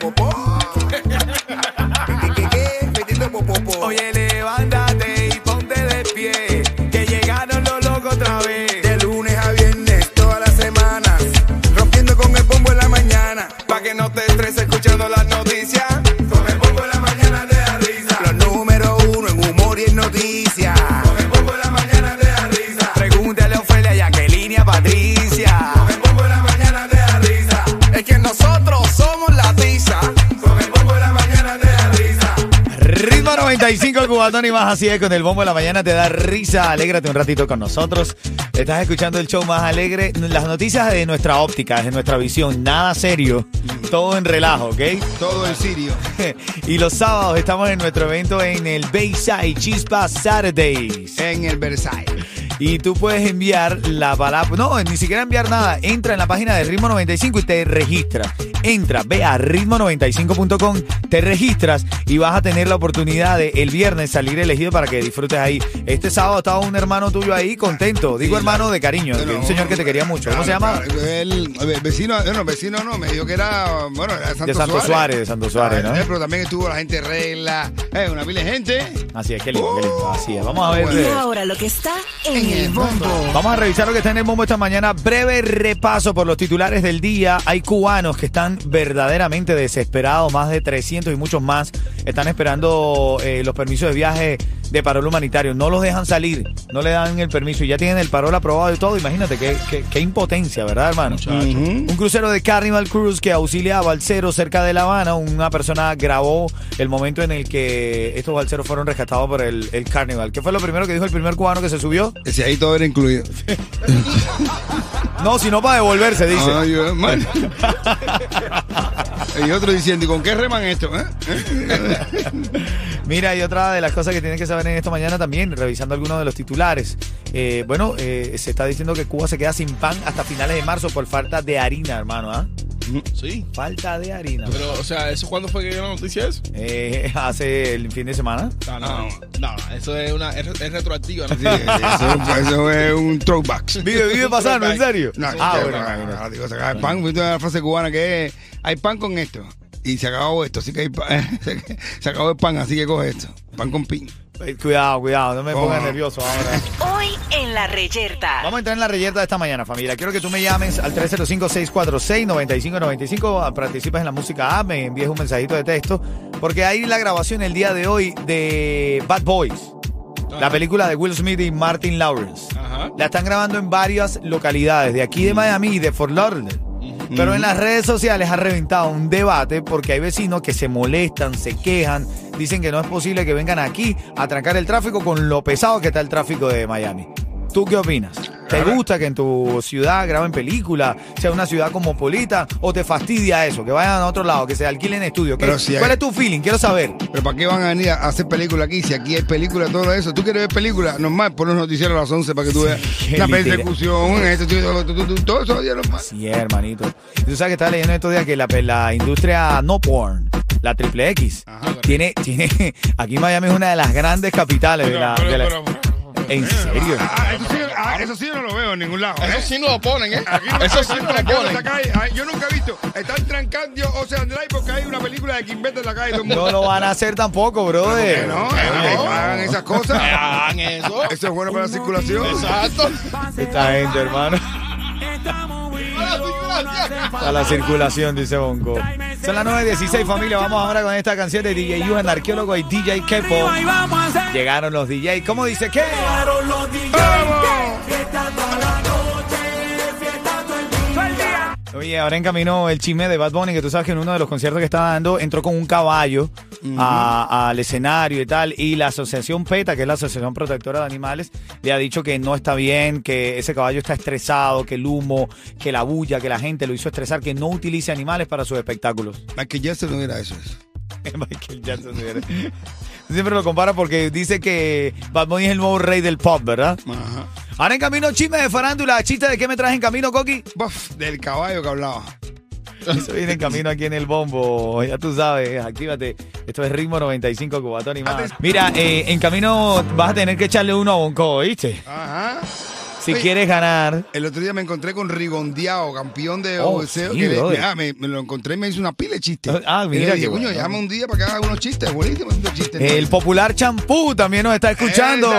bum bum. Cubatón y más. Así es, con el bombo de la mañana te da risa. Alégrate un ratito con nosotros. Estás escuchando el show más alegre. Las noticias de nuestra óptica, de nuestra visión. Nada serio. Todo en relajo, ¿ok? Todo el sirio. y los sábados estamos en nuestro evento en el Bayside Chispa Saturdays. En el Versailles. Y tú puedes enviar la palabra. No, ni siquiera enviar nada. Entra en la página de Ritmo 95 y te registras. Entra, ve a ritmo95.com, te registras y vas a tener la oportunidad de el viernes salir elegido para que disfrutes ahí. Este sábado estaba un hermano tuyo ahí contento. Digo hermano de cariño, un señor que te quería mucho. ¿Cómo se llama? El, el vecino, no, vecino no, me dijo que era, bueno, era Santo De Santo Suárez, de Santo Suárez, ¿no? Eh, Pero también estuvo la gente regla, eh, una pila de gente. Así es, qué lindo, qué lindo. Así es. Vamos a ver. Y ahora lo que está en el bombo. Vamos a revisar lo que está en el bombo esta mañana. Breve repaso por los titulares del día. Hay cubanos que están verdaderamente desesperados, más de 300 y muchos más. Están esperando eh, los permisos de viaje de parol humanitario. No los dejan salir, no le dan el permiso y ya tienen el parol aprobado y todo. Imagínate qué, qué- qué impotencia, ¿verdad, hermano? Un crucero de Carnival Cruise que auxilia a balseros cerca de La Habana. Una persona grabó el momento en el que estos balseros fueron rescatados por el, el Carnival. ¿Qué fue lo primero que dijo el primer cubano que se subió? Ese ahí todo era incluido. No, sino para devolverse, dice. Ay, man. y otro diciendo, ¿y con qué reman esto? eh? Mira, y otra de las cosas que tienen que saber en esta mañana también, revisando algunos de los titulares. Eh, bueno, eh, se está diciendo que Cuba se queda sin pan hasta finales de marzo por falta de harina, hermano. ¿ah? Sí. Falta de harina. Pero, o sea, ¿eso cuándo fue que dio la noticia eso? Eh, hace el fin de semana. No, no, no, no, eso es una, es, es retroactiva, ¿no? Sí, eso, eso es un throwback. Vive, vive pasando, ¿en serio? No, ah, bueno, no, no, digo, se acaba el pan, viste una frase cubana que es, hay pan con esto. Y se acabó esto, así que hay pan, se acabó el pan, así que coge esto. Pan con pin. Eh, Cuidado, cuidado, no me pongas Oh. nervioso ahora. Hoy en la reyerta. Vamos a entrar en la reyerta de esta mañana, familia. Quiero que tú me llames al 305-646-9595. Participas en la música app, me envíes un mensajito de texto. Porque hay la grabación el día de hoy de Bad Boys. La película de Will Smith y Martin Lawrence. Ajá. La están grabando en varias localidades, de aquí de Miami y de Fort Lauderdale. Pero en las redes sociales ha reventado un debate porque hay vecinos que se molestan, se quejan, dicen que no es posible que vengan aquí a trancar el tráfico con lo pesado que está el tráfico de Miami. ¿Tú qué opinas? ¿Te gusta que en tu ciudad graben películas, sea una ciudad cosmopolita, o te fastidia eso, que vayan a otro lado, que se alquilen estudios? ¿Qué- Pero si hay- ¿Cuál es tu feeling? Quiero saber. Pero ¿para qué van a venir a hacer película aquí? Si aquí hay película, todo eso. ¿Tú quieres ver película? Normal, pon los noticieros a las 11 para que tú veas qué la literal. persecución, esto, todo, todo, todo, todo eso ya normal. Sí, hermanito. Y Tú sabes que estaba leyendo estos días que la, la industria no porn, la triple X, tiene, tiene, aquí Miami es una de las grandes capitales de la... de la- ¿En serio? Ah, eso, sí, ah, eso sí yo no lo veo en ningún lado. ¿eh? Eso sí no lo ponen, ¿eh? Aquí no Eso sí no lo trancando ponen. esa calle. Ay, Yo nunca he visto. Están trancando Ocean Drive porque hay una película de Kimbete en la calle. Todo el mundo. No lo van a hacer tampoco, brother. Que no, eh, Oye, hagan esas cosas. Hagan eso. Eso es bueno para la circulación. Exacto. Esta gente, hermano. A la circulación, dice Bonco. Son las 9.16, familia. Vamos ahora con esta canción de DJ Yuhan, arqueólogo y DJ Kepo. Llegaron los DJs. ¿Cómo dice qué? Oye, ahora en camino el chisme de Bad Bunny, que tú sabes que en uno de los conciertos que estaba dando entró con un caballo a- al escenario y tal, y la asociación PETA, que es la Asociación Protectora de Animales, le ha dicho que no está bien, que ese caballo está estresado, que el humo, que la bulla, que la gente lo hizo estresar, que no utilice animales para sus espectáculos. Michael Jackson no era eso. Michael Jackson. señores. Siempre lo compara porque dice que Bad Bunny es el nuevo rey del pop, ¿verdad? Ajá. Ahora en camino chisme de farándula, chiste de qué me traes en camino, Coqui. Buf, del caballo que hablaba. Eso viene en camino aquí en el bombo. Ya tú sabes, actívate. Esto es ritmo 95 cubatón y más. Mira, eh, en camino vas a tener que echarle uno a Bonco, ¿oíste? Ajá. Si Oye, quieres ganar. El otro día me encontré con Rigondeado, campeón de Oh, sí, le- ah, me, me lo encontré y me hizo una pila de chistes. Ah, Y mira le coño, bueno. llama un día para que haga unos chistes. Buenísimo, estos chistes. El popular champú también nos está escuchando.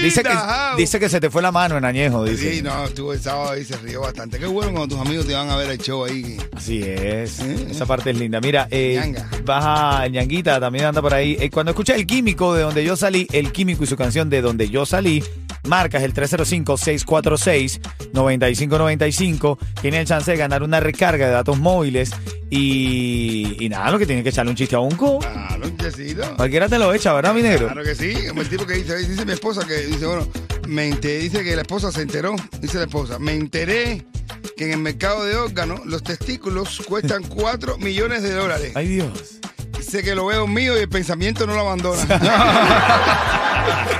Dice que, dice que se te fue la mano en añejo, dice. Sí, no, estuvo el sábado y se rió bastante. Qué bueno cuando tus amigos te van a ver el show ahí. Así es. Eh, Esa parte es linda. Mira, eh, baja Ñanguita, también anda por ahí. Eh, cuando escuchas el químico de donde yo salí, el químico y su canción de donde yo salí, marcas el 305-646-9595. Tiene el chance de ganar una recarga de datos móviles. Y, y nada, lo que tiene que echarle un chiste a un co. Claro, un quesito. Cualquiera te lo echa, ¿verdad, mi negro? Claro que sí, como el tipo que dice, dice mi esposa que dice, bueno, me ente- dice que la esposa se enteró, dice la esposa, me enteré que en el mercado de órganos los testículos cuestan 4 millones de dólares. Ay, Dios. Dice que lo veo mío y el pensamiento no lo abandona.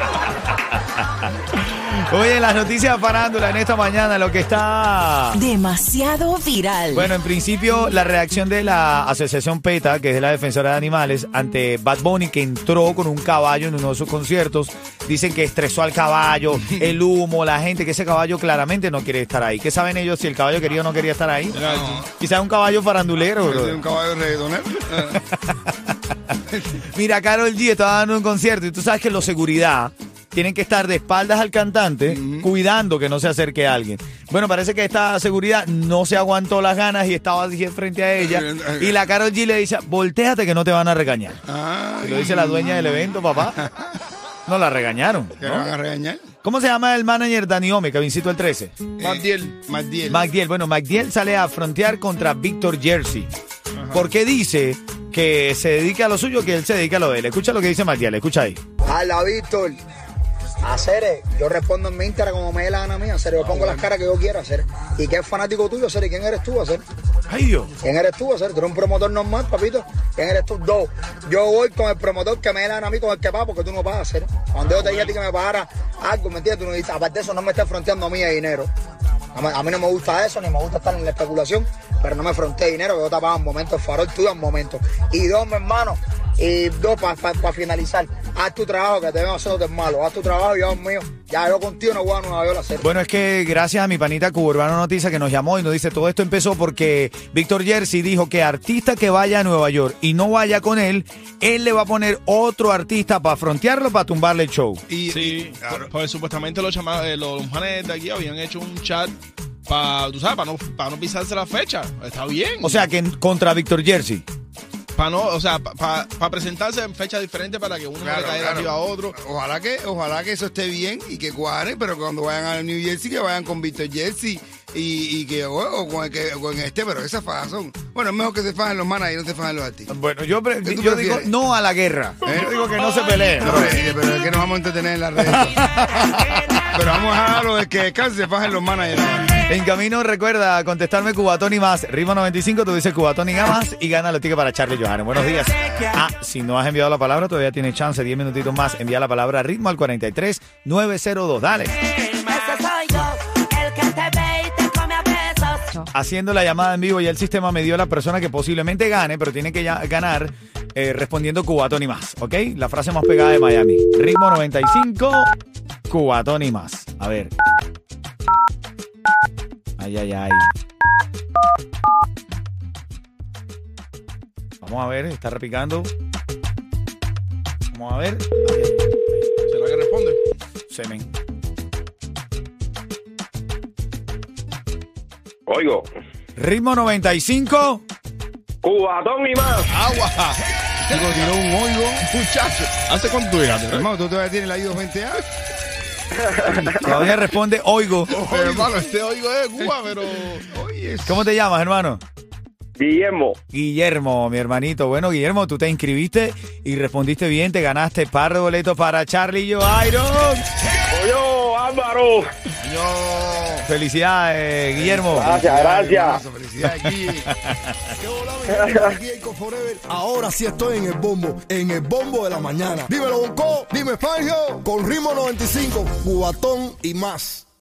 Oye, las noticias de farándula en esta mañana, lo que está... Demasiado viral. Bueno, en principio, la reacción de la asociación PETA, que es la defensora de animales, ante Bad Bunny, que entró con un caballo en uno de sus conciertos, dicen que estresó al caballo, el humo, la gente, que ese caballo claramente no quiere estar ahí. ¿Qué saben ellos si el caballo quería o no quería estar ahí? Quizás un caballo farandulero, Ese es bro. un caballo reggaetonero. Mira, Carol G estaba dando un concierto y tú sabes que los seguridad tienen que estar de espaldas al cantante cuidando que no se acerque a alguien. Bueno, parece que esta seguridad no se aguantó las ganas y estaba así frente a ella. Y la Carol G le dice, volteate que no te van a regañar. Ah, Y lo dice la dueña del evento, papá. No la regañaron. ¿Que ¿no? van a regañar? ¿Cómo se llama el manager Dani Ome, Cabincito el 13? Magdiel. Magdiel. McDiel. Bueno, McDiel sale a frontear contra Víctor Jersey. Porque dice que se dedica a lo suyo, que él se dedica a lo de él. Escucha lo que dice McDiel, escucha ahí. Hala, Víctor. Hacer, yo respondo en mi Instagram como me dé la gana a mí, hacer, yo pongo las caras que yo quiero hacer. ¿Y qué es fanático tuyo, hacer? ¿Y quién eres tú, hacer? Ay, Dios. ¿Quién eres tú, hacer? Tú eres un promotor normal, papito. ¿Quién eres tú? Dos. Yo voy con el promotor que me dé la gana a mí con el que paga porque tú no pagas, hacer. Cuando yo te dije a ti que me pagara algo, ¿me entiendes? Tú no dices, aparte de eso, no me estés fronteando a mí de dinero. A a mí no me gusta eso, ni me gusta estar en la especulación, pero no me fronteé dinero, que yo te pago en momentos, farol tuyo en momentos. Y dos, mi hermano, y dos, para finalizar, haz tu trabajo, que te veo de malo, haz tu trabajo el mío. Ya yo contigo no voy a Nueva York a hacer. Bueno, es que gracias a mi panita Cubo Urbano Noticias que nos llamó y nos dice todo esto empezó porque Víctor Jersey dijo que artista que vaya a Nueva York y no vaya con él, él le va a poner otro artista para frontearlo, para tumbarle el show. Y, Sí, y- claro. pues supuestamente los, chama- eh, los manes de aquí habían hecho un chat para, tú sabes, para no, para no pisarse la fecha. Está bien. O sea, que en- contra Víctor Jersey. para no, o sea, para presentarse en fechas diferentes para que uno no Claro, le caiga claro. arriba a otro. Ojalá que, ojalá que eso esté bien y que cuadre, pero cuando vayan a New Jersey, que vayan con Víctor Jersey y, y que, o, o con el que, o con este, pero esas fajas son. Bueno, es mejor que se fajen los manas y no se fajen los artistas. Bueno, yo, pre- ¿Qué tú yo digo prefieres? no a la guerra. ¿Eh? Yo digo que no se peleen. No, eh, pero es que nos vamos a entretener en las redes. pero vamos a dejarlo de que descanse, se fajen los managers. En camino, recuerda contestarme Cubatón y más. Ritmo 95, tú dices Cubatón y más y gana los tickets para Charlie Johannes. Buenos días. Ah, si no has enviado la palabra, todavía tienes chance, 10 minutitos más. Envía la palabra ritmo al 43 902. Dale. Ese soy yo, el que te ve y te come a besos. Haciendo la llamada en vivo, ya el sistema me dio a la persona que posiblemente gane, pero tiene que ya ganar eh, respondiendo Cubatón y más. ¿Ok? La frase más pegada de Miami. Ritmo 95, Cubatón y más. A ver. Ay, ay, ay. Vamos a ver, está repicando. Vamos a ver. ¿Será que responde? Semen. Oigo, Ritmo 95. Cubatón y más. Agua. Chico, tiró un oigo. Muchacho. ¿Hace cuánto llegaste? eh? Hermano, tú todavía tienes la I-220A. Todavía responde oigo. Hermano, este oigo es Cuba, pero. Oye, ¿Cómo te llamas, hermano? Guillermo. Guillermo, mi hermanito. Bueno, Guillermo, tú te inscribiste y respondiste bien. Te ganaste par de boletos para Charlie y yo, Iron. Oye, Álvaro. yo. Felicidades, Guillermo. Gracias, gracias. Felicidades. Aquí Forever. Ahora sí estoy en el bombo, en el bombo de la mañana. Dímelo, Bonco, dime Fangio, con ritmo 95, cubatón y más.